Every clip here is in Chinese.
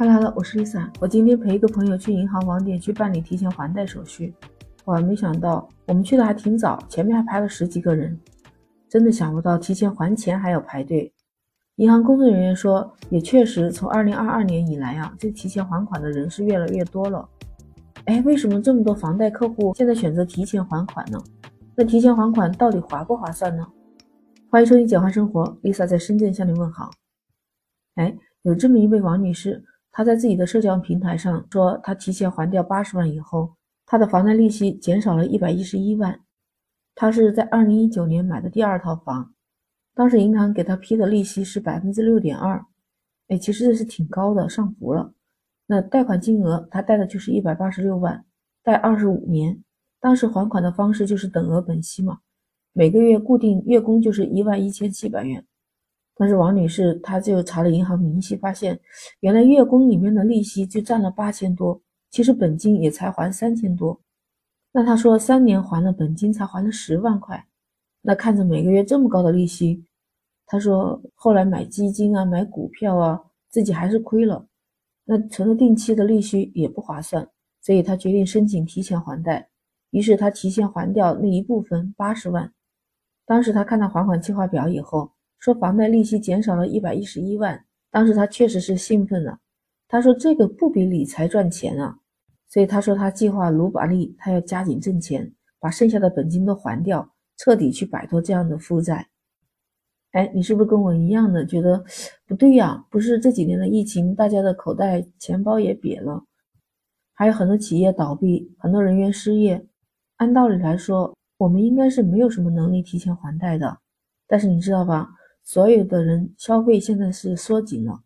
Hello，我是 Lisa。我今天陪一个朋友去银行网点去办理提前还贷手续，哇，没想到我们去的还挺早，前面还排了十几个人，真的想不到提前还钱还要排队。银行工作人员说，也确实从二零二二年以来啊，这提前还款的人是越来越多了。哎，为什么这么多房贷客户现在选择提前还款呢？那提前还款到底划不划算呢？欢迎收听简化生活，Lisa 在深圳向你问好。哎，有这么一位王女士。他在自己的社交平台上说，他提前还掉八十万以后，他的房贷利息减少了一百一十一万。他是在二零一九年买的第二套房，当时银行给他批的利息是百分之六点二，哎，其实这是挺高的，上浮了。那贷款金额他贷的就是一百八十六万，贷二十五年，当时还款的方式就是等额本息嘛，每个月固定月供就是一万一千七百元。但是王女士她就查了银行明细，发现原来月供里面的利息就占了八千多，其实本金也才还三千多。那她说三年还了本金才还了十万块，那看着每个月这么高的利息，她说后来买基金啊、买股票啊，自己还是亏了。那存了定期的利息也不划算，所以她决定申请提前还贷。于是她提前还掉那一部分八十万。当时她看到还款计划表以后。说房贷利息减少了一百一十一万，当时他确实是兴奋了。他说这个不比理财赚钱啊，所以他说他计划努把力，他要加紧挣钱，把剩下的本金都还掉，彻底去摆脱这样的负债。哎，你是不是跟我一样的觉得不对呀？不是这几年的疫情，大家的口袋钱包也瘪了，还有很多企业倒闭，很多人员失业。按道理来说，我们应该是没有什么能力提前还贷的，但是你知道吧？所有的人消费现在是缩紧了，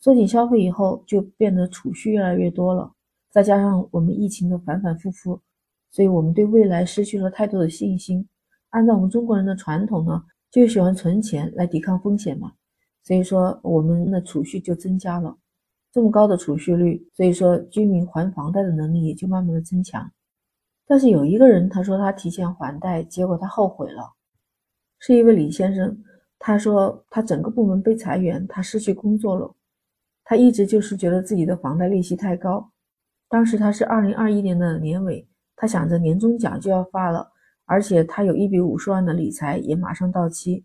缩紧消费以后就变得储蓄越来越多了，再加上我们疫情的反反复复，所以我们对未来失去了太多的信心。按照我们中国人的传统呢，就喜欢存钱来抵抗风险嘛，所以说我们的储蓄就增加了，这么高的储蓄率，所以说居民还房贷的能力也就慢慢的增强。但是有一个人他说他提前还贷，结果他后悔了，是一位李先生。他说，他整个部门被裁员，他失去工作了。他一直就是觉得自己的房贷利息太高。当时他是二零二一年的年尾，他想着年终奖就要发了，而且他有一笔五十万的理财也马上到期，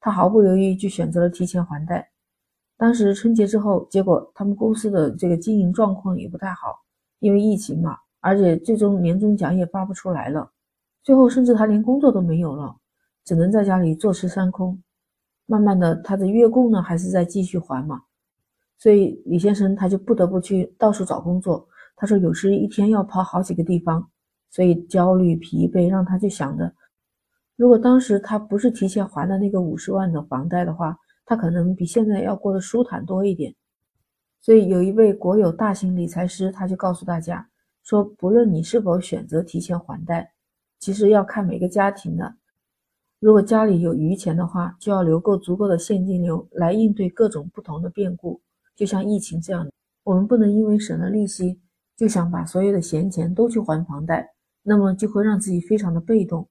他毫不犹豫就选择了提前还贷。当时春节之后，结果他们公司的这个经营状况也不太好，因为疫情嘛，而且最终年终奖也发不出来了，最后甚至他连工作都没有了，只能在家里坐吃山空。慢慢的，他的月供呢还是在继续还嘛，所以李先生他就不得不去到处找工作。他说有时一天要跑好几个地方，所以焦虑疲惫让他就想着，如果当时他不是提前还了那个五十万的房贷的话，他可能比现在要过得舒坦多一点。所以有一位国有大型理财师，他就告诉大家说，不论你是否选择提前还贷，其实要看每个家庭的。如果家里有余钱的话，就要留够足够的现金流来应对各种不同的变故，就像疫情这样。我们不能因为省了利息，就想把所有的闲钱都去还房贷，那么就会让自己非常的被动。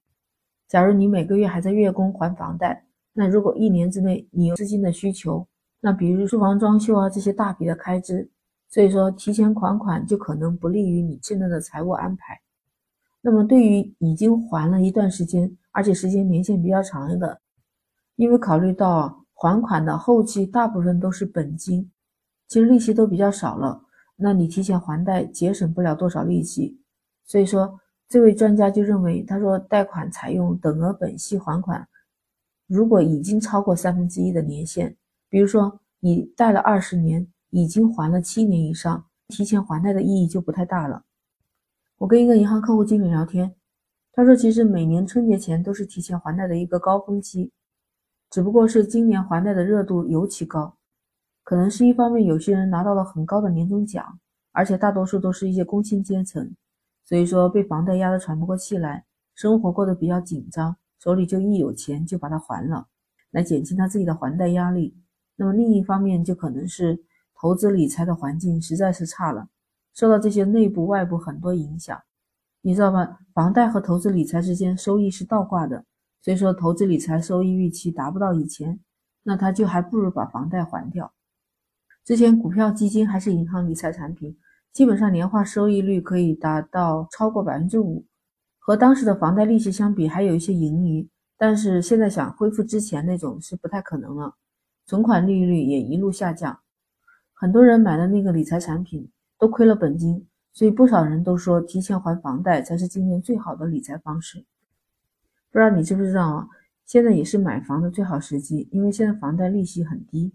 假如你每个月还在月供还房贷，那如果一年之内你有资金的需求，那比如住房装修啊这些大笔的开支，所以说提前还款就可能不利于你现在的财务安排。那么对于已经还了一段时间，而且时间年限比较长的，因为考虑到还款的后期大部分都是本金，其实利息都比较少了，那你提前还贷节省不了多少利息。所以说，这位专家就认为，他说贷款采用等额本息还款，如果已经超过三分之一的年限，比如说你贷了二十年，已经还了七年以上，提前还贷的意义就不太大了。我跟一个银行客户经理聊天。他说：“其实每年春节前都是提前还贷的一个高峰期，只不过是今年还贷的热度尤其高，可能是一方面有些人拿到了很高的年终奖，而且大多数都是一些工薪阶层，所以说被房贷压得喘不过气来，生活过得比较紧张，手里就一有钱就把它还了，来减轻他自己的还贷压力。那么另一方面就可能是投资理财的环境实在是差了，受到这些内部外部很多影响。”你知道吗？房贷和投资理财之间收益是倒挂的，所以说投资理财收益预期达不到以前，那他就还不如把房贷还掉。之前股票、基金还是银行理财产品，基本上年化收益率可以达到超过百分之五，和当时的房贷利息相比还有一些盈余。但是现在想恢复之前那种是不太可能了，存款利率也一路下降，很多人买的那个理财产品都亏了本金，所以不少人都说提前还房贷才是今年最好的理财方式。不知道你知不知道啊？现在也是买房的最好时机，因为现在房贷利息很低，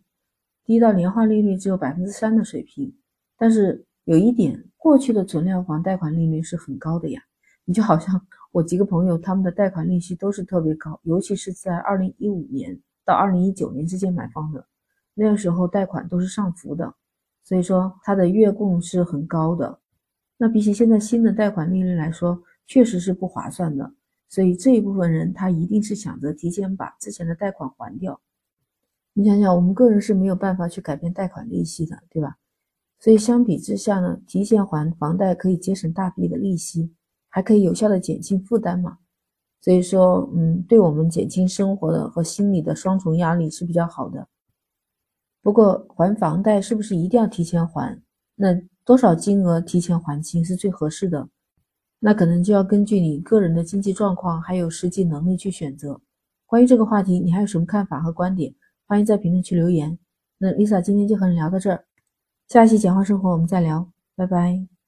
低到年化利率只有百分之三的水平。但是有一点，过去的存量房贷款利率是很高的呀，你就好像。我几个朋友，他们的贷款利息都是特别高，尤其是在二零一五年到二零一九年之间买房的，那个时候贷款都是上浮的，所以说它的月供是很高的。那比起现在新的贷款利率来说，确实是不划算的。所以这一部分人他一定是想着提前把之前的贷款还掉。你想想，我们个人是没有办法去改变贷款利息的，对吧？所以相比之下呢，提前还房贷可以节省大笔的利息。还可以有效的减轻负担嘛，所以说，嗯，对我们减轻生活的和心理的双重压力是比较好的。不过还房贷是不是一定要提前还？那多少金额提前还清是最合适的？那可能就要根据你个人的经济状况还有实际能力去选择。关于这个话题，你还有什么看法和观点？欢迎在评论区留言。那 Lisa 今天就和你聊到这儿，下一期简化生活我们再聊，拜拜。